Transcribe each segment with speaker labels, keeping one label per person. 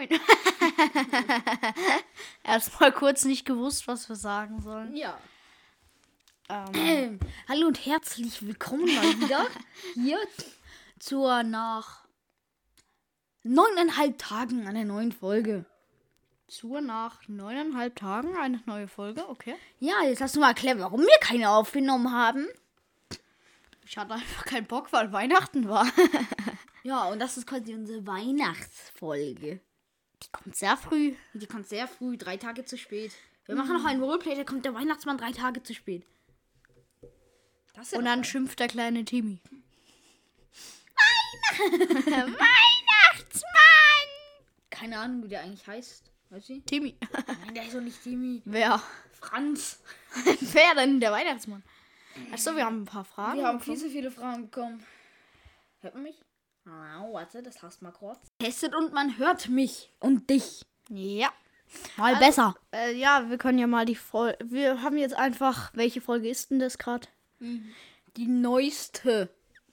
Speaker 1: Moin. Erstmal kurz nicht gewusst, was wir sagen sollen.
Speaker 2: Ja.
Speaker 1: Ähm,
Speaker 2: hallo und herzlich willkommen mal wieder hier zur nach neuneinhalb Tagen einer neuen Folge.
Speaker 1: zur nach neuneinhalb Tagen eine neue Folge, okay.
Speaker 2: Ja, jetzt hast du mal erklärt, warum wir keine aufgenommen haben.
Speaker 1: Ich hatte einfach keinen Bock, weil Weihnachten war.
Speaker 2: Ja, und das ist quasi unsere Weihnachtsfolge.
Speaker 1: Die kommt sehr früh.
Speaker 2: Die kommt sehr früh, drei Tage zu spät. Wir machen noch einen Roleplay, da kommt der Weihnachtsmann drei Tage zu spät.
Speaker 1: Und dann schimpft der kleine Timmy.
Speaker 2: keine Ahnung, wie der eigentlich heißt. Weißt du?
Speaker 1: Timmy.
Speaker 2: Nein, der ist doch nicht Timmy.
Speaker 1: Wer?
Speaker 2: Franz.
Speaker 1: Wer denn? Der Weihnachtsmann. Achso, wir haben ein paar Fragen.
Speaker 2: Wir haben viel zu viele Fragen bekommen. Hört man mich? Oh, warte, das hast mal kurz. Testet und man hört mich und dich.
Speaker 1: Ja.
Speaker 2: Mal
Speaker 1: Also-
Speaker 2: besser.
Speaker 1: Äh, ja, wir können ja mal die Folge. Wir haben jetzt einfach. Welche Folge ist denn das gerade?
Speaker 2: Die neueste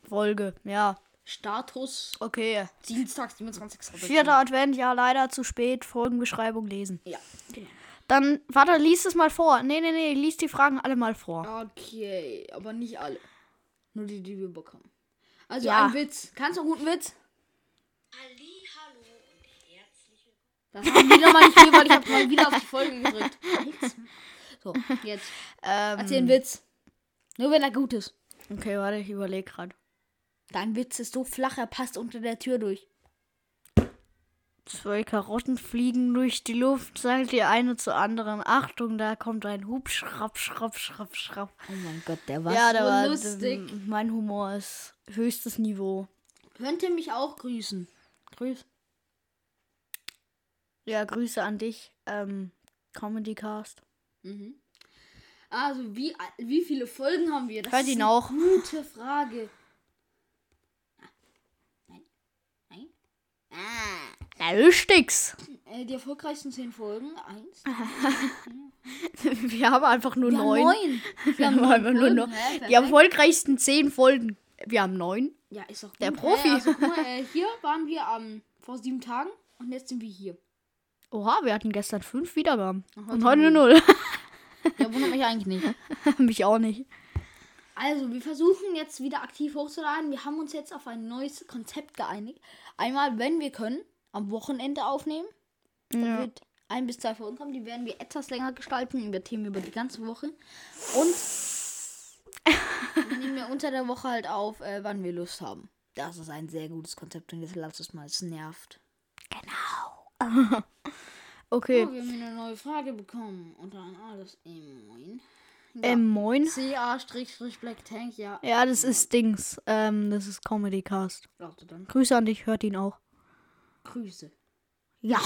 Speaker 1: Folge. Ja.
Speaker 2: Status
Speaker 1: Okay.
Speaker 2: Dienstag, 27.
Speaker 1: Vierter Advent, ja, leider zu spät. Folgenbeschreibung lesen.
Speaker 2: Ja, genau.
Speaker 1: Dann, warte, lies es mal vor. Nee, nee, nee, lies die Fragen alle mal vor.
Speaker 2: Okay, aber nicht alle. Nur die, die wir bekommen. Also
Speaker 1: Ja.
Speaker 2: ein Witz. Kannst du einen guten Witz?
Speaker 3: Ali, hallo und herzlich willkommen.
Speaker 2: Das war wieder mal nicht viel, weil ich habe mal wieder auf die Folge gedrückt. So, jetzt.
Speaker 1: Ähm,
Speaker 2: Erzähl einen Witz. Nur wenn er gut ist.
Speaker 1: Okay, warte, ich überlege gerade.
Speaker 2: Dein Witz ist so flach, er passt unter der Tür durch.
Speaker 1: Zwei Karotten fliegen durch die Luft, sagt die eine zur anderen. Achtung, da kommt ein Hub, schrapp, schrapp, schrapp, schrapp.
Speaker 2: Oh mein Gott, der war
Speaker 1: ja, der
Speaker 2: so
Speaker 1: war
Speaker 2: lustig.
Speaker 1: Mein Humor ist höchstes Niveau.
Speaker 2: Könnt ihr mich auch grüßen?
Speaker 1: Grüß. Ja, Grüße an dich. Ähm, Comedy Cast.
Speaker 2: Mhm. Also, wie, wie viele Folgen haben wir? Das
Speaker 1: Hört
Speaker 2: ist
Speaker 1: ihn
Speaker 2: eine
Speaker 1: auch.
Speaker 2: Gute Frage. Nein. Nein. Ah.
Speaker 1: Na, lustig's.
Speaker 2: Äh, die erfolgreichsten zehn Folgen. Eins.
Speaker 1: Wir haben einfach nur
Speaker 2: Wir haben
Speaker 1: neun.
Speaker 2: neun. Wir
Speaker 1: Wir
Speaker 2: haben
Speaker 1: haben
Speaker 2: neun
Speaker 1: einfach nur
Speaker 2: Hä,
Speaker 1: die erfolgreichsten zehn Folgen. Wir haben neun.
Speaker 2: Ja, ist doch gut.
Speaker 1: Der Profi.
Speaker 2: Hä, also, guck mal, äh, hier waren wir am vor sieben Tagen und jetzt sind wir hier.
Speaker 1: Oha, wir hatten gestern fünf Wiedergaben.
Speaker 2: heute
Speaker 1: Und heute null.
Speaker 2: Ja, wundert mich eigentlich nicht.
Speaker 1: Mich auch nicht.
Speaker 2: Also, wir versuchen jetzt wieder aktiv hochzuladen. Wir haben uns jetzt auf ein neues Konzept geeinigt. Einmal, wenn wir können, am Wochenende aufnehmen. Dann
Speaker 1: Ja.
Speaker 2: wird ein bis zwei Folgen kommen. Die werden wir etwas länger gestalten, über Themen über die ganze Woche. Und nehmen wir unter der Woche halt auf, äh, wann wir Lust haben. Das ist ein sehr gutes Konzept und jetzt lasst es mal, es nervt.
Speaker 1: Okay.
Speaker 2: Oh, wir haben eine neue Frage bekommen. Und dann alles im Moin.
Speaker 1: Ähm, moin.
Speaker 2: CA-Black Tank, ja.
Speaker 1: Ja, das ist Dings. Ähm, das ist Comedy Cast.
Speaker 2: Dann.
Speaker 1: Grüße an dich, hört ihn auch.
Speaker 2: Grüße.
Speaker 1: Ja.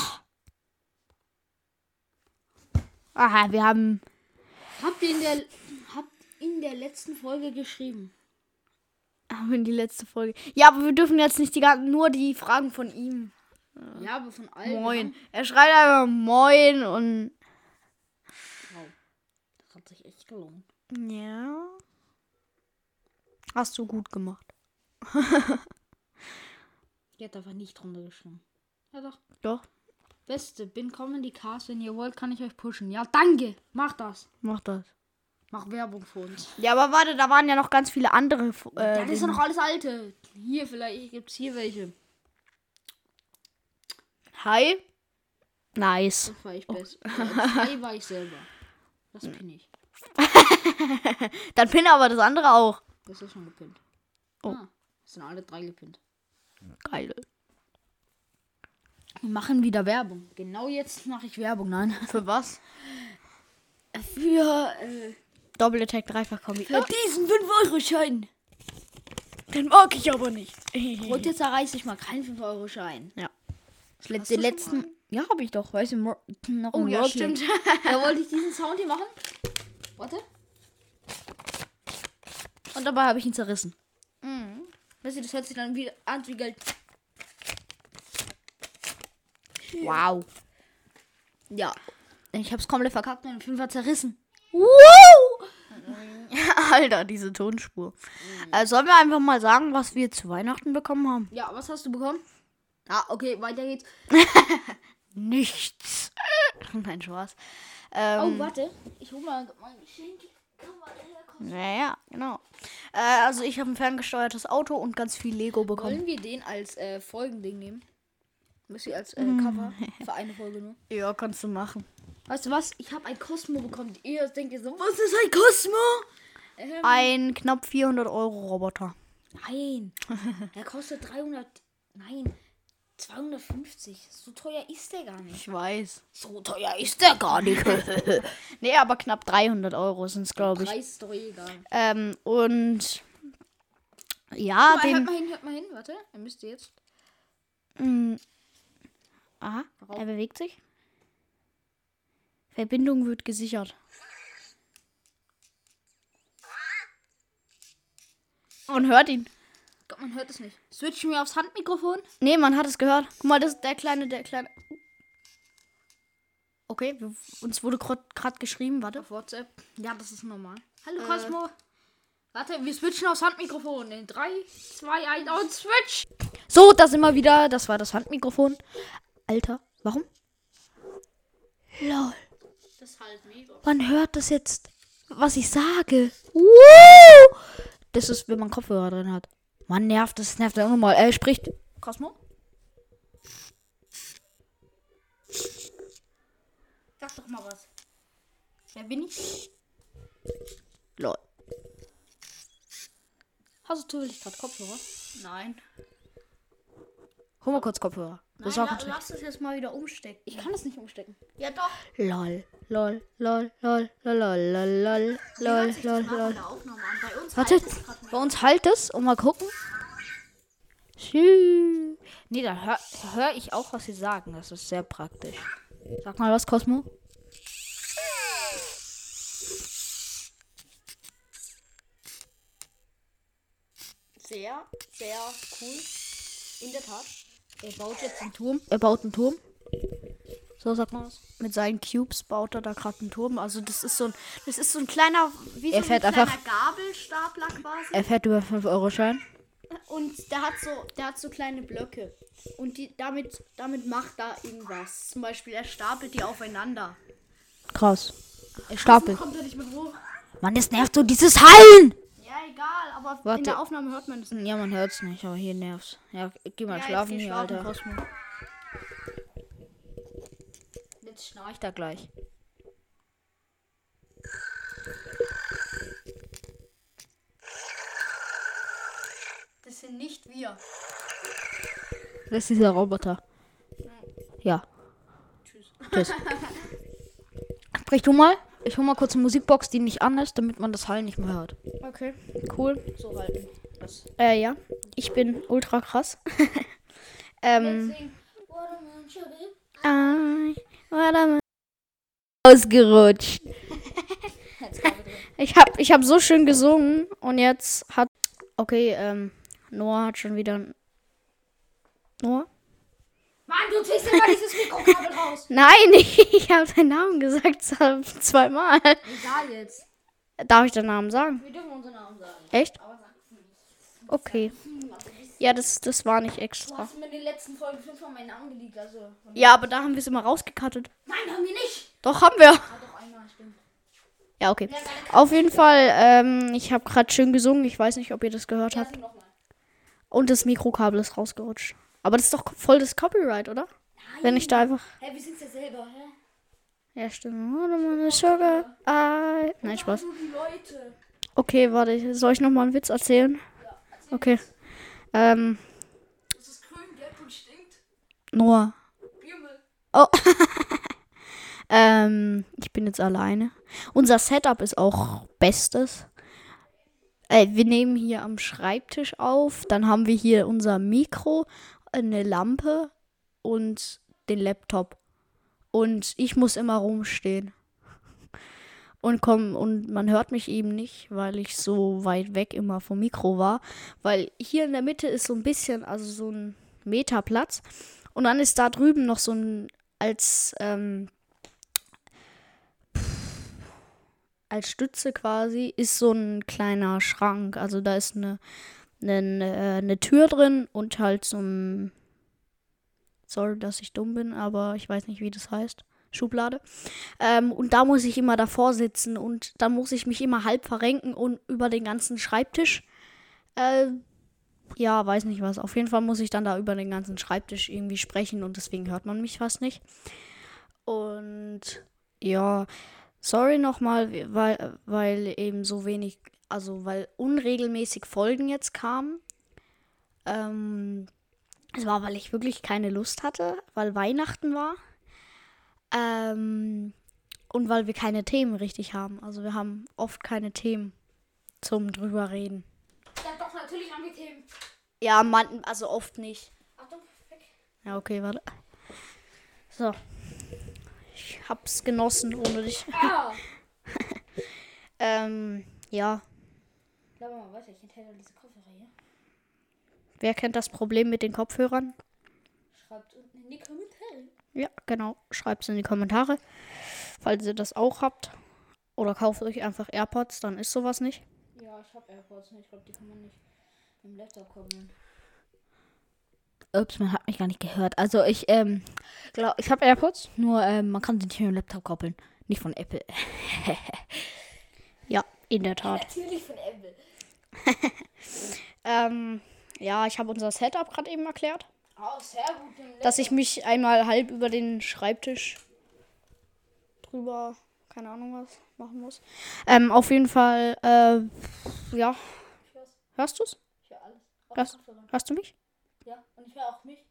Speaker 1: Aha, wir haben.
Speaker 2: Habt ihr in der, in der letzten Folge geschrieben?
Speaker 1: Haben wir die letzte Folge. Ja, aber wir dürfen jetzt nicht die ganzen, nur die Fragen von ihm.
Speaker 2: Ja, aber von allen.
Speaker 1: Moin. Er schreibt einfach Moin und.
Speaker 2: Wow. Das hat sich echt gelohnt.
Speaker 1: Ja. Hast du gut gemacht.
Speaker 2: Die hat einfach nicht drunter geschrieben. Ja doch.
Speaker 1: Doch,
Speaker 2: Beste, bin Comedy Cast. Wenn ihr wollt, kann ich euch pushen. Ja, danke. Mach das.
Speaker 1: mach das.
Speaker 2: Mach Werbung für uns.
Speaker 1: Ja, aber warte, da waren ja noch ganz viele andere. Äh,
Speaker 2: das ist ja noch alles alte. Hier, vielleicht gibt's hier welche.
Speaker 1: Hi. Nice.
Speaker 2: Das war ich besser. Äh, zwei war ich selber. Das bin ich.
Speaker 1: Dann pinne aber das andere auch.
Speaker 2: Das ist schon gepinnt.
Speaker 1: Oh.
Speaker 2: Ah, das sind alle drei gepinnt.
Speaker 1: Geil.
Speaker 2: Wir machen wieder Werbung. Genau jetzt mache ich Werbung, nein.
Speaker 1: Für was?
Speaker 2: Für, äh,
Speaker 1: Doppel-Attack, dreifach Kombi.
Speaker 2: für diesen 5-Euro-Schein.
Speaker 1: Den mag ich aber nicht.
Speaker 2: Und jetzt erreiche ich mal keinen 5-Euro-Schein.
Speaker 1: Ja. Hast
Speaker 2: den letzten. Ja, habe ich doch. Weißt du, noch
Speaker 1: Oh ja,
Speaker 2: Roleplay.
Speaker 1: stimmt.
Speaker 2: Da wollte ich diesen Sound hier machen. Warte.
Speaker 1: Und dabei habe ich ihn zerrissen.
Speaker 2: Weißt du, das hört sich dann wieder an wie Geld.
Speaker 1: Wow.
Speaker 2: Ja. Ich hab's komplett verkackt und den Fünfer zerrissen.
Speaker 1: Wow! Alter, diese Tonspur. Also sollen wir einfach mal sagen, was wir zu Weihnachten bekommen haben?
Speaker 2: Ja, was hast du bekommen? Ah, okay, weiter geht's.
Speaker 1: Nichts. Nein, Spaß.
Speaker 2: Oh,
Speaker 1: Ähm,
Speaker 2: warte. Ich hol mal mein Geschenk. Komm.
Speaker 1: naja, genau. Äh, also ich habe ein ferngesteuertes Auto und ganz viel Lego bekommen.
Speaker 2: Wollen wir den als äh, Folgending nehmen? Ihr als äh,
Speaker 1: Hm.
Speaker 2: Cover für eine Folge nur.
Speaker 1: Ja, kannst du machen.
Speaker 2: Weißt du was? Ich habe ein Cosmo bekommen. Ihr denkt ihr so, was ist ein Cosmo? Ähm,
Speaker 1: Ein knapp 400 Euro Roboter.
Speaker 2: nein. Der kostet 300. Nein. 250. So teuer ist der gar nicht.
Speaker 1: Ich weiß.
Speaker 2: So teuer ist der gar nicht.
Speaker 1: Nee, aber knapp 300 Euro sind es, glaube ich.
Speaker 2: Preis ist doch egal.
Speaker 1: Ähm, und ja,
Speaker 2: mal, hört
Speaker 1: den.
Speaker 2: mal hin, hört mal hin. Warte, er müsste jetzt.
Speaker 1: Mm, aha, er bewegt sich. Verbindung wird gesichert. Man hört ihn.
Speaker 2: Gott, man hört es nicht. Switchen wir aufs Handmikrofon.
Speaker 1: Nee, man hat es gehört. Guck mal, das ist der kleine, der kleine. Okay, wir- uns wurde gerade geschrieben, warte.
Speaker 2: Auf WhatsApp. Ja, das ist normal. Hallo Cosmo. Warte, wir switchen aufs Handmikrofon. In 3, 2, 1 und switch.
Speaker 1: So, das immer wieder. Das war das Handmikrofon. Alter, warum? Lol.
Speaker 2: Das ist halt mega.
Speaker 1: Man hört das jetzt, was ich sage. Woo! Das ist, wenn man Kopfhörer drin hat. Man nervt, das nervt ja auch nochmal. Er spricht.
Speaker 2: Cosmo? Sag doch mal was. Wer bin ich?
Speaker 1: Lol.
Speaker 2: Hast du zufällig gerade Kopfhörer?
Speaker 1: Nein. Hol mal kurz Kopfhörer. Das ist auch ganz
Speaker 2: lass es jetzt mal wieder umstecken. Ich kann das nicht umstecken.
Speaker 1: Ja doch. Lol. Lol. Lol. Lol. Lol. Lol. Lol. Lol. Lol. Lol.
Speaker 2: Uns
Speaker 1: Warte, bei uns halt es und mal gucken. Tschüss. Nee, da höre hör ich auch, was sie sagen. Das ist sehr praktisch. Sag mal was, Cosmo. Sehr, sehr cool. In der Tat. Er baut jetzt einen Turm. Er baut einen Turm. So sagt man das. Mit seinen Cubes baut er da gerade einen Turm. Also das ist so ein, das ist so ein kleiner, wie
Speaker 2: Er
Speaker 1: so
Speaker 2: fährt
Speaker 1: ein
Speaker 2: einfach-
Speaker 1: kleiner Gabelstapler quasi.
Speaker 2: Er fährt über 5-Euro-Schein.
Speaker 1: Und der hat so, der hat so kleine Blöcke. Und die, damit, damit macht er irgendwas. Zum Beispiel, er stapelt die aufeinander.
Speaker 2: Krass. Er stapelt.
Speaker 1: Kommt er nicht mehr hoch?
Speaker 2: Mann, das nervt so dieses Hallen.
Speaker 1: Ja, egal, aber
Speaker 2: Warte.
Speaker 1: in der Aufnahme hört man das nicht.
Speaker 2: Ja, man hört's nicht, aber hier nervt's. Ja, geh mal
Speaker 1: Ja,
Speaker 2: schlafen hier,
Speaker 1: schlafen,
Speaker 2: Alter.
Speaker 1: Cosmo.
Speaker 2: Jetzt schnarcht er gleich.
Speaker 1: Das sind nicht wir.
Speaker 2: Das ist dieser Roboter. Ja. Tschüss. Sprich du mal. Ich hol mal kurz eine Musikbox, die nicht an ist, damit man das Hallen nicht mehr hört.
Speaker 1: Okay.
Speaker 2: Cool.
Speaker 1: So halten. Das.
Speaker 2: Äh, ja. Ich bin ultra krass. ähm. I Ausgerutscht. ich hab, ich hab so schön gesungen und jetzt hat. Okay, ähm. Noah hat schon wieder. Noah?
Speaker 1: Mann, du ziehst immer dieses Mikrokabel raus.
Speaker 2: Nein, ich habe deinen Namen gesagt zweimal.
Speaker 1: Egal jetzt.
Speaker 2: Darf ich den Namen sagen?
Speaker 1: Wir dürfen unseren Namen sagen.
Speaker 2: Echt? Okay. Ja, das, das war nicht
Speaker 1: Du
Speaker 2: extra.
Speaker 1: hast mir in den letzten Folgen fünfmal meinen Namen geleakt, also.
Speaker 2: Ja, aber da haben wir es immer rausgekattet.
Speaker 1: Nein, haben wir nicht.
Speaker 2: Doch, haben wir. Ja, okay. Auf jeden Fall, ähm, ich habe gerade schön gesungen. Ich weiß nicht, ob ihr das gehört habt. Und das Mikrokabel ist rausgerutscht. Aber das ist doch voll das Copyright, oder? Wenn ich da einfach.
Speaker 1: Hä, wir sind's ja selber, hä?
Speaker 2: Ja, stimmt. Oh, meine Sugar. Ah. Nein, Spaß. Okay, warte. Soll ich nochmal einen Witz erzählen? Okay. Ähm,
Speaker 1: Das ist grün, gelb und stinkt.
Speaker 2: Noah.
Speaker 1: Bimmel.
Speaker 2: Oh. ähm, ich bin jetzt alleine. Unser Setup ist auch bestes. Äh, wir nehmen hier am Schreibtisch auf. Dann haben wir hier unser Mikro, eine Lampe und den Laptop. Und ich muss immer rumstehen. Und komm, und man hört mich eben nicht, weil ich so weit weg immer vom Mikro war. Weil hier in der Mitte ist so ein bisschen, also so ein Meter Platz. Und dann ist da drüben noch so ein, als, ähm, als Stütze quasi, ist so ein kleiner Schrank. Also da ist eine, eine, eine, eine Tür drin und halt so ein, Sorry, dass ich dumm bin, aber ich weiß nicht, wie das heißt. Schublade. Ähm, und da muss ich immer davor sitzen und dann muss ich mich immer halb verrenken und über den ganzen Schreibtisch. Äh, ja, weiß nicht was. Auf jeden Fall muss ich dann da über den ganzen Schreibtisch irgendwie sprechen und deswegen hört man mich fast nicht. Und ja, sorry nochmal, weil, weil eben so wenig, also weil unregelmäßig Folgen jetzt kamen. Ähm, es war, weil ich wirklich keine Lust hatte, weil Weihnachten war. Ähm, und weil wir keine Themen richtig haben. Also wir haben oft keine Themen zum drüber reden.
Speaker 1: Ja, doch, natürlich haben wir Themen.
Speaker 2: Ja, man, also oft nicht.
Speaker 1: Achtung, weg.
Speaker 2: Ja, okay, warte. So. Ich hab's genossen ohne dich.
Speaker 1: Ah!
Speaker 2: Ähm, ja.
Speaker 1: Lass mal weiter, ich enthält diese Kopfhörer hier.
Speaker 2: Wer kennt das Problem mit den Kopfhörern?
Speaker 1: Schreibt unten in die Kommentare.
Speaker 2: Ja, genau. Schreibt's in die Kommentare, falls ihr das auch habt. Oder kauft euch einfach AirPods, dann ist sowas nicht.
Speaker 1: Ja, ich hab AirPods. Ich glaube, die kann man nicht im Laptop koppeln.
Speaker 2: Ups, man hat mich gar nicht gehört. Also ich, ähm, glaub, ich habe AirPods, nur ähm, man kann sie nicht mit dem Laptop koppeln. Nicht von Apple. ja, in der Tat.
Speaker 1: Natürlich von Apple.
Speaker 2: Ähm, ja, ich habe unser Setup gerade eben erklärt.
Speaker 1: Oh, sehr gut.
Speaker 2: Dass ich mich einmal halb über den Schreibtisch drüber, keine Ahnung was, machen muss. Ähm, auf jeden Fall, äh, ja. Hörst du's?
Speaker 1: Ich höre alles. Auf
Speaker 2: Hörst, du mich?
Speaker 1: Ja, und ich höre auch mich.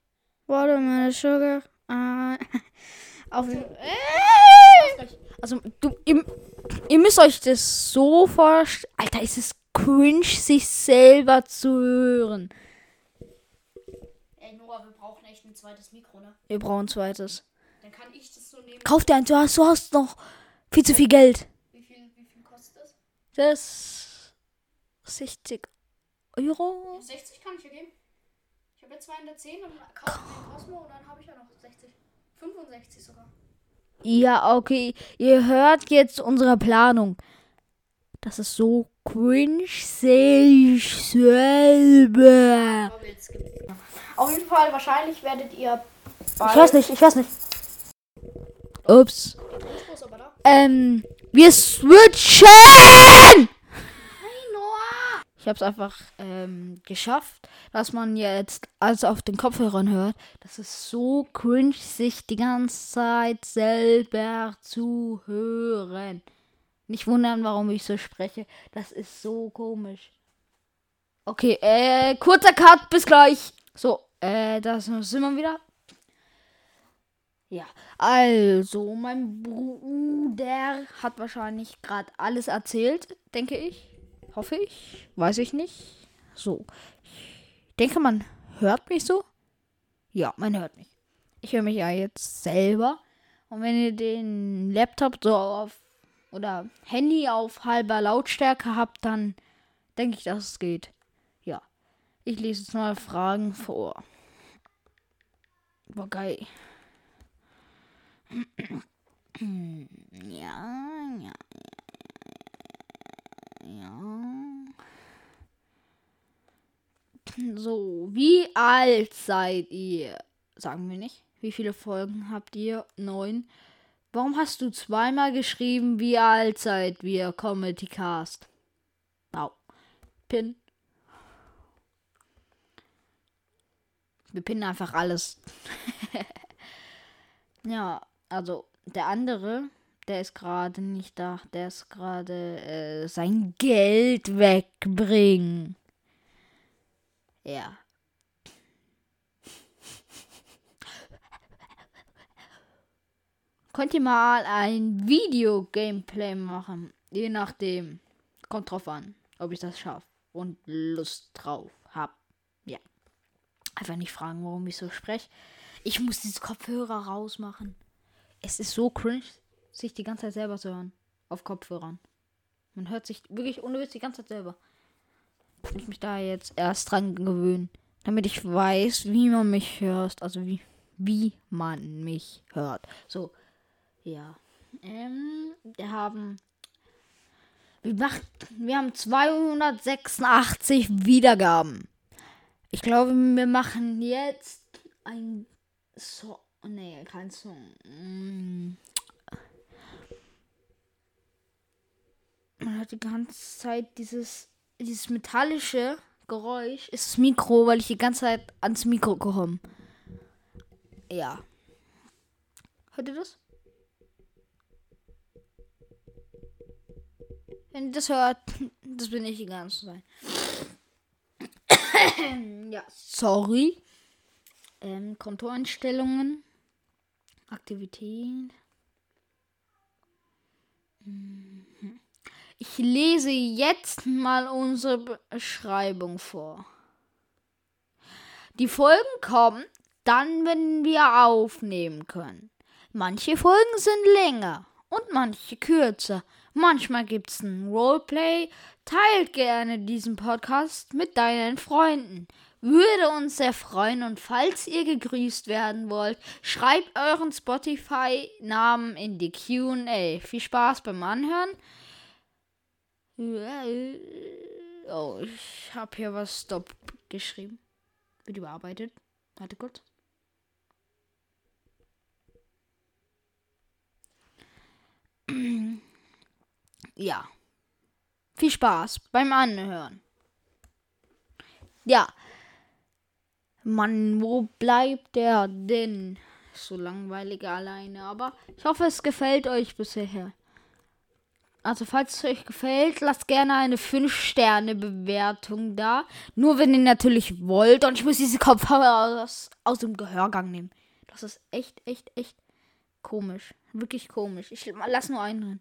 Speaker 2: Warte, meine Sugar. Äh, auf jeden Also, du, ihr, ihr müsst euch das so vorstellen. Alter, ist es cringe, sich selber zu hören.
Speaker 1: Ey, Noah, wir brauchen echt ein zweites Mikro, ne?
Speaker 2: Wir brauchen ein zweites.
Speaker 1: Dann kann ich das so nehmen.
Speaker 2: Kauf dir eins, du hast, du hast noch viel zu viel Geld.
Speaker 1: Wie viel, wie viel kostet das?
Speaker 2: Das 60 Euro.
Speaker 1: 60 kann ich ja geben. Ich habe jetzt 210 und kaufe mir Cosmo und dann habe ich ja noch 60. 65 sogar.
Speaker 2: Ja, okay. Ihr hört jetzt unsere Planung. Das ist so cringe, sich selber.
Speaker 1: Auf jeden Fall, wahrscheinlich werdet ihr
Speaker 2: Ich weiß nicht, ich weiß nicht. Ups. Ähm, wir switchen! Ich habe es einfach ähm, geschafft, dass man jetzt alles auf den Kopfhörern hört. Das ist so cringe, sich die ganze Zeit selber zu hören. Nicht wundern, warum ich so spreche. Das ist so komisch. Okay, äh, kurzer Cut, bis gleich. So, äh, da sind wir wieder. Ja, also, mein Bruder hat wahrscheinlich gerade alles erzählt, denke ich. Hoffe ich. Weiß ich nicht. So. Ich denke, man hört mich so. Ja, man hört mich. Ich höre mich ja jetzt selber. Und wenn ihr den Laptop so auf oder Handy auf halber Lautstärke habt, dann denke ich, dass es geht. Ja. Ich lese jetzt mal Fragen vor. War geil. Ja, ja, ja. So, wie alt seid ihr? Sagen wir nicht. Wie viele Folgen habt ihr? Neun. Warum hast du zweimal geschrieben, wie alt seid wir? Comedy Cast. Wow. Pin. Wir pinnen einfach alles. ja, also der andere, der ist gerade nicht da. Der ist gerade äh, sein Geld wegbringen. Ja. Könnt ihr mal ein Video-Gameplay machen? Je nachdem. Kommt drauf an, ob ich das schaffe und Lust drauf hab. Ja. Einfach nicht fragen, warum ich so spreche. Ich muss diese Kopfhörer rausmachen. Es ist so cringe, sich die ganze Zeit selber zu hören. Auf Kopfhörern. Man hört sich wirklich ohne Witz die ganze Zeit selber. Ich mich da jetzt erst dran gewöhnen. Damit ich weiß, wie man mich hört. Also wie, wie man mich hört. So. Ja. Ähm, wir haben. Wir, macht, wir haben 286 Wiedergaben. Ich glaube, wir machen jetzt ein So, nee, kein Song. Man hört die ganze Zeit dieses, dieses metallische Geräusch. Ist das Mikro, weil ich die ganze Zeit ans Mikro komme. Ja. Hört ihr das? Wenn ihr das hört, das bin ich die ganze Zeit. ja, sorry. Ähm, Kontoeinstellungen. Aktivität. Mhm. Ich lese jetzt mal unsere Beschreibung vor. Die Folgen kommen dann, wenn wir aufnehmen können. Manche Folgen sind länger und manche kürzer. Manchmal gibt's ein Roleplay. Teilt gerne diesen Podcast mit deinen Freunden. Würde uns sehr freuen und falls ihr gegrüßt werden wollt, schreibt euren Spotify-Namen in die QA. Viel Spaß beim Anhören. Oh, ich habe hier was Stop geschrieben. Wird überarbeitet. Warte kurz. Ja. Viel Spaß beim Anhören. Ja. Mann, wo bleibt der denn? So langweilig alleine, aber ich hoffe, es gefällt euch bisher. Also, falls es euch gefällt, lasst gerne eine 5-Sterne-Bewertung da. Nur wenn ihr natürlich wollt. Und ich muss diese Kopfhörer aus, aus dem Gehörgang nehmen. Das ist echt, echt, echt komisch. Wirklich komisch. Ich lass nur einen drin.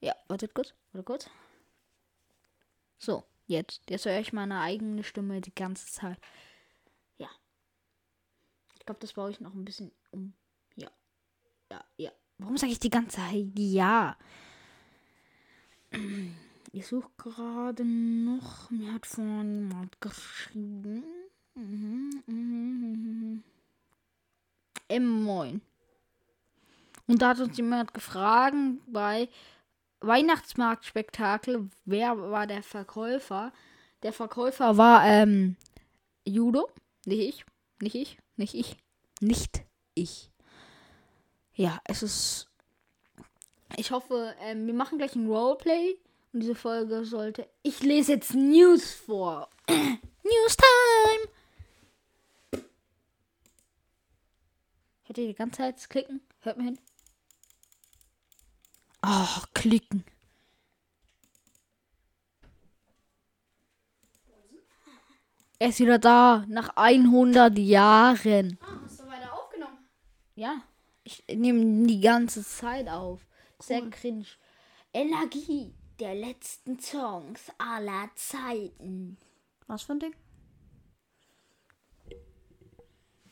Speaker 2: Ja, wartet kurz. Warte kurz. So, jetzt. Jetzt höre ich meine eigene Stimme die ganze Zeit. Ja. Ich glaube, das baue ich noch ein bisschen um. Ja. Ja, ja. Warum sage ich die ganze Zeit ja? Ich suche gerade noch. Mir hat vorhin jemand geschrieben. Mhm, mhm, Im Moin. Und da hat uns jemand gefragt bei Weihnachtsmarktspektakel, wer war der Verkäufer? Der Verkäufer war ähm, Judo. Nicht ich. Nicht ich. Nicht ich. Nicht ich. Ja, es ist ich hoffe, ähm, wir machen gleich ein Roleplay. Und diese Folge sollte. Ich lese jetzt News vor. News Time! Hört ihr die ganze Zeit Klicken? Hört mir hin. Ach, klicken. Er ist wieder da, nach 100 Jahren.
Speaker 1: Ah, hast du weiter aufgenommen?
Speaker 2: Ja, ich nehme die ganze Zeit auf. Sehr cringe. Energie der letzten Songs aller Zeiten.
Speaker 1: Was für ein Ding?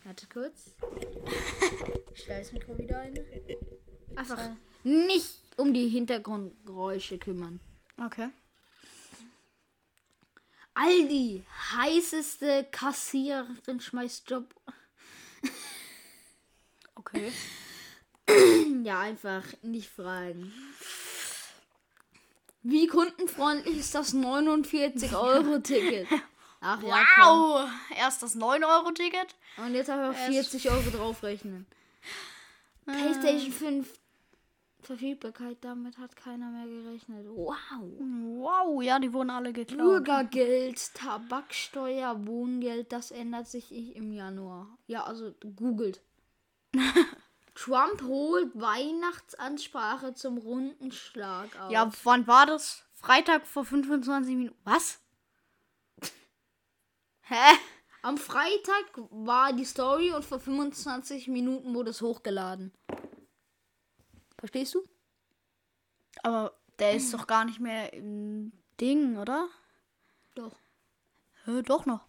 Speaker 2: Warte kurz. Ich stelle das Mikro wieder ein. Einfach nicht um die Hintergrundgeräusche kümmern.
Speaker 1: Okay.
Speaker 2: Aldi, heißeste Kassiererin schmeißt Job.
Speaker 1: Okay.
Speaker 2: Ja, einfach nicht fragen. Wie kundenfreundlich ist das 49-Euro-Ticket? Ach ja, komm.
Speaker 1: Wow! Erst das 9-Euro-Ticket.
Speaker 2: Und jetzt einfach 40 Euro draufrechnen. PlayStation 5 Verfügbarkeit, damit hat keiner mehr gerechnet. Wow.
Speaker 1: Wow, ja, die wurden alle geklaut.
Speaker 2: Bürgergeld, Tabaksteuer, Wohngeld, das ändert sich im Januar. Ja, also googelt. Trump holt Weihnachtsansprache zum runden Schlag auf.
Speaker 1: Ja, wann war das? Freitag vor 25 Minuten. Was?
Speaker 2: Hä? Am Freitag war die Story und vor 25 Minuten wurde es hochgeladen. Verstehst du?
Speaker 1: Aber der ist doch gar nicht mehr im Ding, oder?
Speaker 2: Doch.
Speaker 1: Hä, doch noch.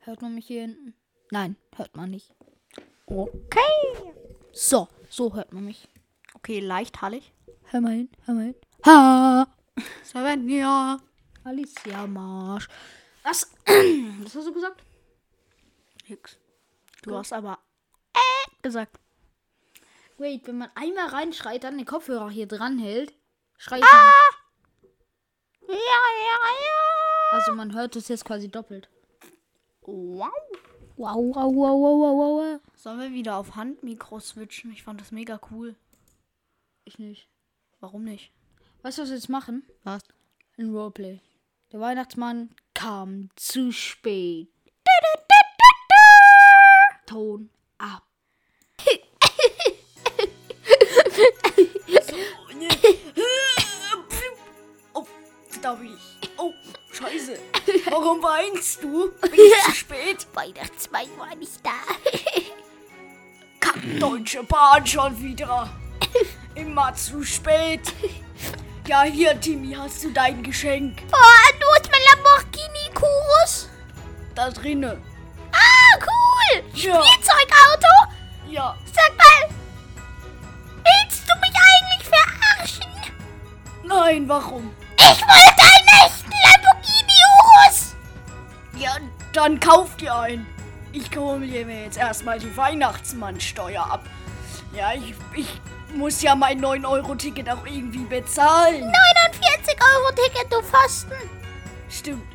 Speaker 2: Hört man mich hier hinten? Nein, hört man nicht.
Speaker 1: Okay.
Speaker 2: So, so hört man mich.
Speaker 1: Okay, leicht hallig.
Speaker 2: Hör mal hin, hör mal hin. Ha!
Speaker 1: Svenja.
Speaker 2: Alicia Marsch. Was? Was hast du gesagt?
Speaker 1: Nix. Du hast aber äh gesagt.
Speaker 2: Wait, wenn man einmal reinschreit, dann den Kopfhörer hier dran hält, schreit man.
Speaker 1: Ja, ja, ja.
Speaker 2: Also man hört es jetzt quasi doppelt.
Speaker 1: Wow.
Speaker 2: Wow, wow, wow, wow, wow, wow.
Speaker 1: Sollen wir wieder auf Handmikro switchen? Ich fand das mega cool.
Speaker 2: Ich nicht.
Speaker 1: Warum nicht?
Speaker 2: Weißt du, was wir jetzt machen?
Speaker 1: Was?
Speaker 2: Ein Roleplay. Der Weihnachtsmann kam zu spät. Ton ab.
Speaker 1: Oh, da bin ich. Oh, scheiße. Warum weinst du? Bin ich zu spät?
Speaker 2: Weihnachtsmann war nicht da.
Speaker 1: Kack, Deutsche Bahn schon wieder. Immer zu spät. Ja, hier, Timmy, hast du dein Geschenk.
Speaker 2: Oh, du hast mein Lamborghini Kurus.
Speaker 1: Da drinne.
Speaker 2: Ah, cool.
Speaker 1: Ja.
Speaker 2: Spielzeugauto.
Speaker 1: Ja.
Speaker 2: Sag mal,
Speaker 1: Nein, warum?
Speaker 2: Ich wollte einen echten Lamborghini Urus.
Speaker 1: Ja, dann kauf dir einen. Ich hole mir jetzt erstmal die Weihnachtsmannsteuer ab. Ja, ich, ich muss ja mein 9-Euro-Ticket auch irgendwie bezahlen.
Speaker 2: 49 Euro Ticket, du Pfosten.
Speaker 1: Stimmt.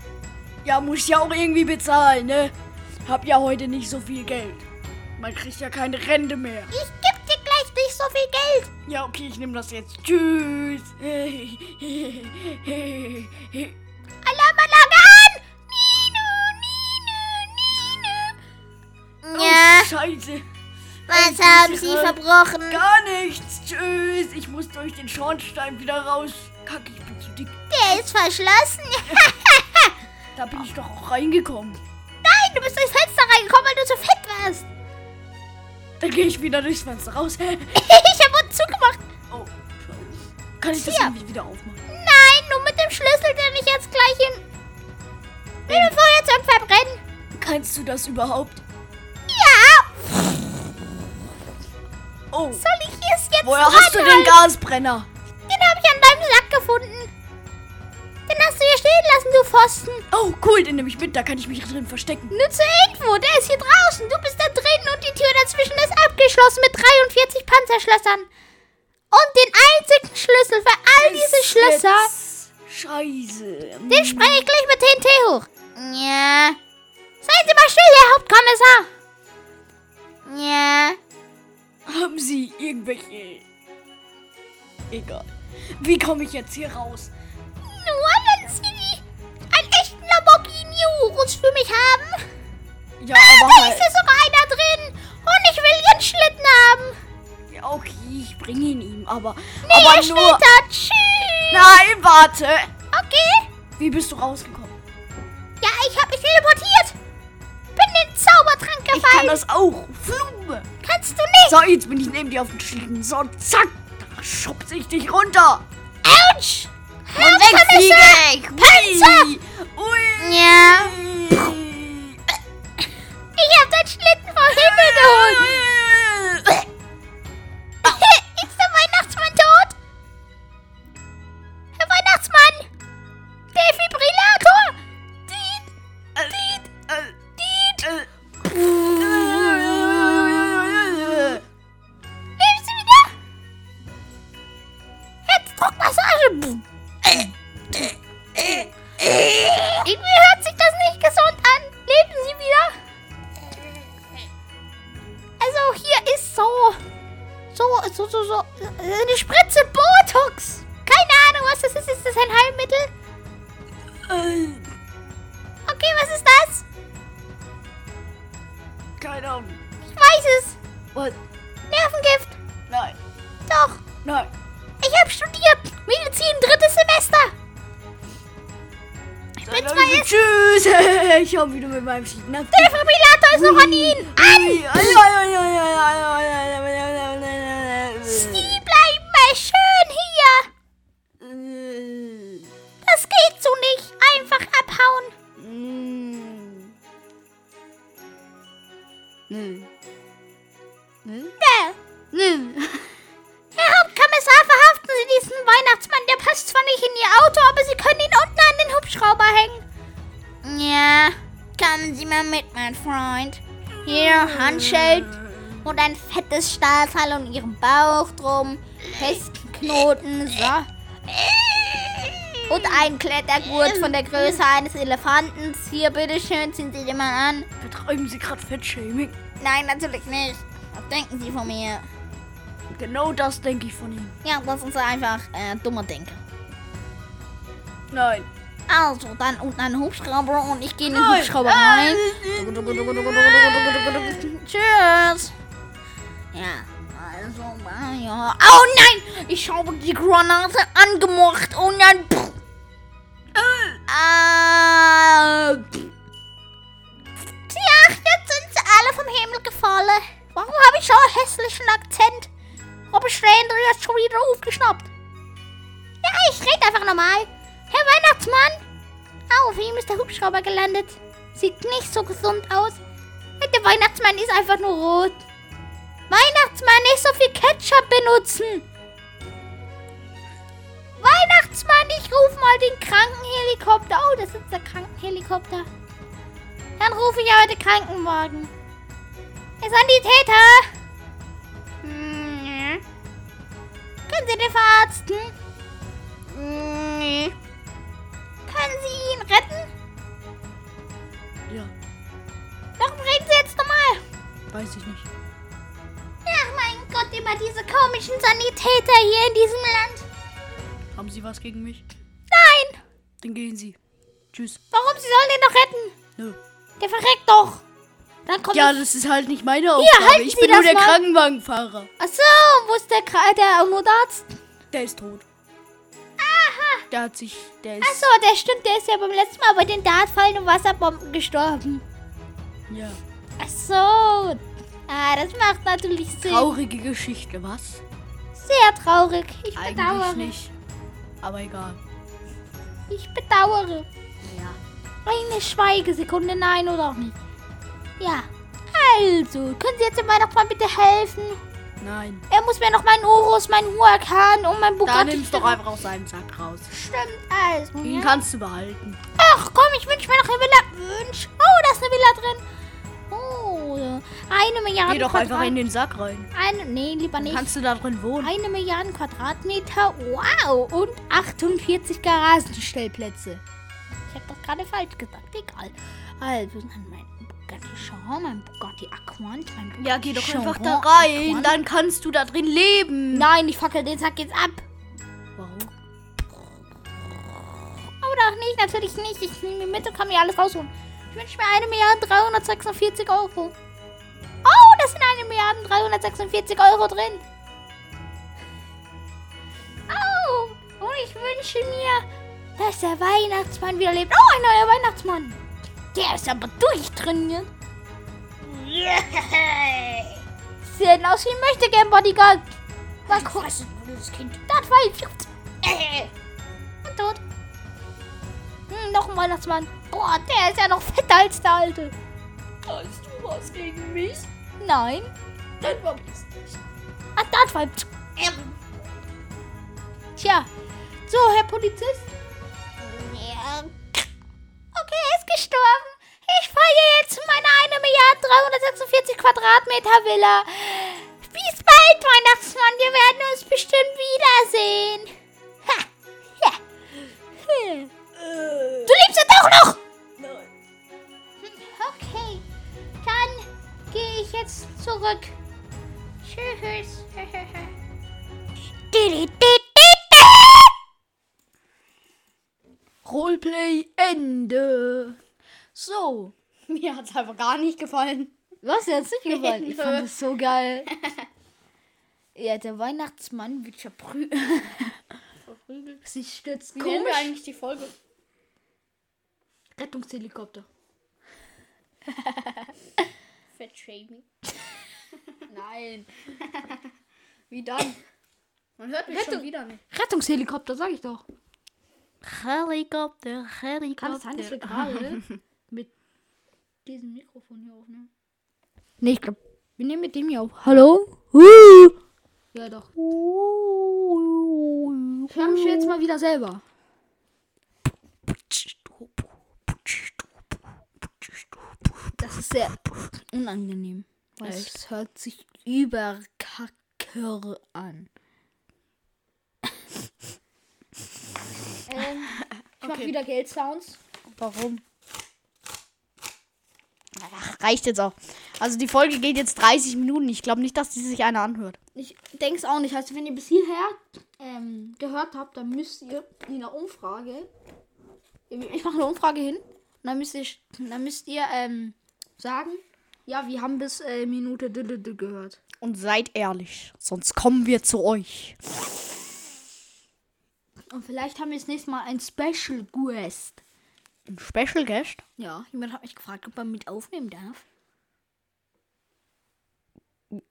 Speaker 1: Ja, muss ja auch irgendwie bezahlen, ne? Hab ja heute nicht so viel Geld. Man kriegt ja keine Rente mehr.
Speaker 2: Ich so viel Geld.
Speaker 1: Ja, okay, ich nehme das jetzt. Tschüss.
Speaker 2: Alarmanlage an. Nino, Nino, Nino.
Speaker 1: Oh, Scheiße.
Speaker 2: was haben Sie verbrochen?
Speaker 1: Gar nichts. Tschüss. Ich muss durch den Schornstein wieder raus. Kack, ich bin zu dick.
Speaker 2: Der ist verschlossen.
Speaker 1: Da bin ich doch auch reingekommen.
Speaker 2: Nein, du bist durchs Fenster reingekommen, weil du so fett warst.
Speaker 1: Dann gehe ich wieder durchs Fenster raus.
Speaker 2: ich habe uns zugemacht.
Speaker 1: Oh. Kann ich das
Speaker 2: Tja.
Speaker 1: irgendwie wieder aufmachen?
Speaker 2: Nein, nur mit dem Schlüssel, den ich jetzt gleich in... Dem Feuerzeug verbrennen.
Speaker 1: Kannst du das überhaupt?
Speaker 2: Ja.
Speaker 1: Oh,
Speaker 2: Soll ich es jetzt
Speaker 1: woher hast du den? Gasbrenner?
Speaker 2: Den habe ich an deinem Sack gefunden. Den hast du hier stehen lassen, du Pfosten.
Speaker 1: Oh, cool, den nehme ich mit. Da kann ich mich drin verstecken.
Speaker 2: Nur zur Info, der ist hier draußen. Du bist die Tür dazwischen ist abgeschlossen mit 43 Panzerschlössern. Und den einzigen Schlüssel für all diese Schlösser,
Speaker 1: Scheiße.
Speaker 2: den spreng ich gleich mit TNT hoch. Ja. Seien Sie mal still, Herr Hauptkommissar. Ja.
Speaker 1: Haben Sie irgendwelche... Egal. Wie komme ich jetzt hier raus?
Speaker 2: Nur wenn Sie einen echten Lamborghini Urus für mich haben.
Speaker 1: Ja, aber
Speaker 2: Da
Speaker 1: halt...
Speaker 2: ist ja sogar einer drin. Und ich will Ihren Schlitten haben.
Speaker 1: Ja, okay, ich bringe ihn ihm, aber...
Speaker 2: Nee,
Speaker 1: aber
Speaker 2: ihr
Speaker 1: nur...
Speaker 2: schlittert. Tschüss.
Speaker 1: Nein, warte.
Speaker 2: Okay.
Speaker 1: Wie bist du rausgekommen?
Speaker 2: Ja, ich habe mich teleportiert. Bin in den Zaubertrank
Speaker 1: Ich kann
Speaker 2: gefallen.
Speaker 1: das auch. Flume.
Speaker 2: Kannst du nicht.
Speaker 1: So, jetzt bin ich neben dir auf dem Schlitten. So, zack. Da schubse ich dich runter.
Speaker 2: Autsch.
Speaker 1: Und weg.
Speaker 2: Panzer.
Speaker 1: Ui. Ui.
Speaker 2: Ja.
Speaker 1: Hau wieder mit meinem Schlitten ab.
Speaker 2: Der Defibrillator ist noch an Ihnen. An. Ein fettes Stahlseil um Ihren Bauch drum. Festen Knoten, so. Und ein Klettergurt von der Größe eines Elefantens. Hier, bitteschön, ziehen Sie den mal an.
Speaker 1: Betreiben Sie gerade Fettshaming?
Speaker 2: Nein, natürlich nicht. Was denken Sie von mir?
Speaker 1: Genau das denke ich von Ihnen.
Speaker 2: Ja, das ist einfach äh, dummer Denker.
Speaker 1: Nein.
Speaker 2: Also, dann unten ein Hubschrauber und ich gehe in den
Speaker 1: Nein.
Speaker 2: Hubschrauber rein. Tschüss. Ja, also, äh, ja. Oh nein! Ich habe die Granate angemocht. Oh nein! Pff. Ah. Tja, jetzt sind sie alle vom Himmel gefallen. Warum habe ich so einen hässlichen Akzent? Habe ich den jetzt schon wieder aufgeschnappt? Ja, ich rede einfach normal. Herr Weihnachtsmann! Auf ihm ist der Hubschrauber gelandet. Sieht nicht so gesund aus. Der Weihnachtsmann ist einfach nur rot. Weihnachtsmann, nicht so viel Ketchup benutzen. Weihnachtsmann, ich ruf mal den Krankenhelikopter. Oh, das ist der Krankenhelikopter. Dann rufe ich aber den Krankenwagen. Herr Sanitäter! Hm. Können Sie den verarzten? Hm. Können Sie ihn retten?
Speaker 1: Ja,
Speaker 2: Warum reden Sie jetzt normal?
Speaker 1: weiß ich nicht.
Speaker 2: Gott, immer diese komischen Sanitäter hier in diesem Land.
Speaker 1: Haben Sie was gegen mich?
Speaker 2: Nein!
Speaker 1: Dann gehen Sie. Tschüss.
Speaker 2: Warum? Sie sollen den doch retten.
Speaker 1: Nö.
Speaker 2: Der verreckt doch. Dann kommt
Speaker 1: Ja, das ist halt nicht meine Aufgabe.
Speaker 2: halten
Speaker 1: ich
Speaker 2: Sie
Speaker 1: bin nur der
Speaker 2: mal.
Speaker 1: Krankenwagenfahrer.
Speaker 2: Ach so, wo ist der, Kra- der Notarzt?
Speaker 1: Der ist tot.
Speaker 2: Aha.
Speaker 1: Der hat sich, der ist,
Speaker 2: Ach so, der stimmt, der ist ja beim letzten Mal bei den Dartfallen und Wasserbomben gestorben.
Speaker 1: ja,
Speaker 2: Ach so. Ah, das macht natürlich Sinn.
Speaker 1: traurige Geschichte, was?
Speaker 2: Sehr traurig. Ich
Speaker 1: Eigentlich
Speaker 2: bedauere.
Speaker 1: nicht. Aber egal.
Speaker 2: Ich bedauere.
Speaker 1: Ja.
Speaker 2: Eine Schweigesekunde, nein oder auch nicht. Ja. Also, können Sie jetzt dem Weihnachtsmann bitte helfen?
Speaker 1: Nein.
Speaker 2: Er muss mir noch meinen Urus, meinen Huracan und mein
Speaker 1: Da
Speaker 2: Bugatti...
Speaker 1: nimmst doch einfach aus seinem Sack raus.
Speaker 2: Stimmt also.
Speaker 1: Den
Speaker 2: Ja?
Speaker 1: kannst du behalten.
Speaker 2: Ach komm, ich wünsche mir noch eine Villa. Wünsch. Oh, da ist eine Villa drin. Oh, eine Milliarde
Speaker 1: Geh doch einfach in den Sack rein.
Speaker 2: Eine, nee, lieber
Speaker 1: Dann
Speaker 2: nicht.
Speaker 1: kannst du da drin wohnen.
Speaker 2: Eine Milliarde Quadratmeter. Wow. Und 48 Garagenstellplätze. Ich habe doch gerade falsch gesagt. Egal. Also, dann mein Bugatti Chiron, mein Bugatti Aquant, mein Bugatti
Speaker 1: Ja, geh doch
Speaker 2: Chiron
Speaker 1: einfach da rein.
Speaker 2: Aquant.
Speaker 1: Dann kannst du da drin leben.
Speaker 2: Nein, ich fackel den Sack jetzt ab.
Speaker 1: Warum?
Speaker 2: Oder auch nicht, natürlich nicht. Ich nehme mit und kann mir alles rausholen. Ich wünsche mir eine Milliarde 346 Euro. Oh, das sind eine Milliarde 346 Euro drin. Oh, und ich wünsche mir, dass der Weihnachtsmann wieder lebt. Oh, ein neuer Weihnachtsmann. Der ist aber durchtrainiert. Sieht aus wie ein möchte gern Bodyguard. Mal gucken. Das ist ein Hm, noch ein Weihnachtsmann. Boah, der ist ja noch fetter als der alte.
Speaker 1: Hast du was gegen mich?
Speaker 2: Nein.
Speaker 1: Dann vergiss nicht.
Speaker 2: Ah, das war... Tja. So, Herr Polizist. Ja. Okay, er ist gestorben. Ich fahre jetzt zu meiner 1 Milliarde 346 Quadratmeter Villa. Bis bald, Weihnachtsmann. Wir werden uns bestimmt wiedersehen. Ha. Ja. Hm. Du lebst ja doch noch.
Speaker 1: Nein.
Speaker 2: Okay, dann gehe ich jetzt zurück. Tschüss.
Speaker 1: Roleplay Ende. So. Mir hat's einfach gar nicht gefallen.
Speaker 2: Was jetzt nicht gefallen? Ich fand das so geil. Ja, der Weihnachtsmann wird verprügelt.
Speaker 1: Sie stürzt
Speaker 2: Wie nennen wir
Speaker 1: eigentlich die Folge?
Speaker 2: Rettungshelikopter.
Speaker 1: Fettshaming. Nein. Wie dann? Man hört mich
Speaker 2: Rettung-
Speaker 1: schon wieder nicht.
Speaker 2: Rettungshelikopter, sag ich doch.
Speaker 1: Helikopter, Helikopter.
Speaker 2: Kann es sein, dass wir gerade mit diesem Mikrofon hier aufnehmen? Nee, ich glaube, wir nehmen mit dem hier auf. Hallo? Ja, doch. Ich höre mich jetzt mal wieder selber. Das ist sehr unangenehm. Weil
Speaker 1: Echt?
Speaker 2: es hört sich überkacker an. ähm, mach
Speaker 1: Okay.
Speaker 2: wieder Geld-Sounds.
Speaker 1: Warum? Ach, reicht jetzt auch. Also die Folge geht jetzt 30 Minuten. Ich glaube nicht, dass die sich einer anhört.
Speaker 2: Ich denke es auch nicht. Also wenn ihr bis hierher ähm, gehört habt, dann müsst ihr in einer Umfrage. Ich mache eine Umfrage hin. Und dann müsst ihr, dann müsst ihr ähm, sagen, ja, wir haben bis äh, Minute gehört.
Speaker 1: Und seid ehrlich, sonst kommen wir zu euch.
Speaker 2: Und vielleicht haben wir das nächste Mal ein Special Guest.
Speaker 1: Ein Special Guest?
Speaker 2: Ja, jemand hat mich gefragt, ob man mit aufnehmen darf.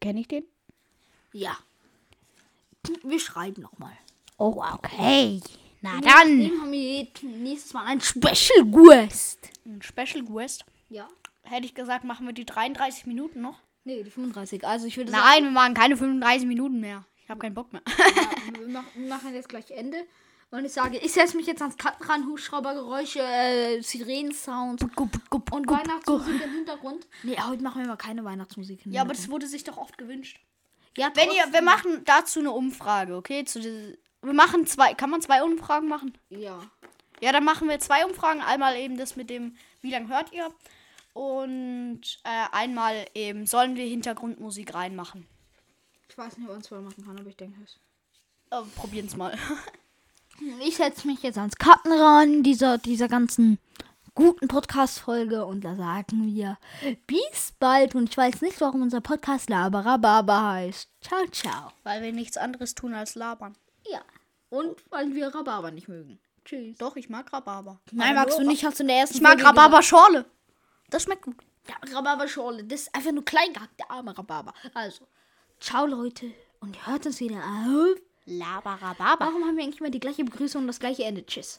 Speaker 1: Kenne ich den?
Speaker 2: Ja. Wir schreiben nochmal.
Speaker 1: Oh, okay. Na dann.
Speaker 2: Dann haben wir nächstes Mal ein Special Guest.
Speaker 1: Ein Special Guest.
Speaker 2: Ja.
Speaker 1: Hätte ich gesagt, machen wir die 33 Minuten noch?
Speaker 2: Nee, die 35. Also ich würde
Speaker 1: Nein, wir machen keine 35 Minuten mehr. Ich habe keinen Bock mehr.
Speaker 2: sagen, wir, machen, wir machen jetzt gleich Ende. Und ich sage, ich setze mich jetzt ans Karten ran, Hubschraubergeräusche, äh, Sirenen-Sound und Weihnachtsmusik im Hintergrund. Nee, heute machen wir mal keine Weihnachtsmusik.
Speaker 1: Ja, aber das wurde sich doch oft gewünscht.
Speaker 2: ja,
Speaker 1: Wenn ihr, wir machen dazu eine Umfrage, okay? Zu wir machen zwei, kann man zwei Umfragen machen?
Speaker 2: Ja.
Speaker 1: Ja, dann machen wir zwei Umfragen. Einmal eben das mit dem, wie lange hört ihr? Und äh, einmal eben, sollen wir Hintergrundmusik reinmachen?
Speaker 2: Ich weiß nicht, ob man zwei machen kann, aber ich denke es.
Speaker 1: Äh, probieren's mal.
Speaker 2: Ich setze mich jetzt ans Kartenran dieser, dieser ganzen guten Podcast-Folge und da sagen wir bis bald. Und ich weiß nicht, warum unser Podcast Labarababa heißt. Ciao, ciao.
Speaker 1: Weil wir nichts anderes tun als labern.
Speaker 2: Ja. Und weil wir Rhabarber nicht mögen. Tschüss.
Speaker 1: Doch, ich mag Rhabarber.
Speaker 2: Nein, magst du nicht, hast du in der ersten
Speaker 1: Ich mag Rhabarberschorle. Das schmeckt gut.
Speaker 2: Ja, Rhabarberschorle. Das ist einfach nur klein gehabt, der arme Rhabarber. Also, ciao Leute und hört uns wieder auf.
Speaker 1: Labarababa.
Speaker 2: Warum haben wir eigentlich immer die gleiche Begrüßung und das gleiche Ende? Tschüss.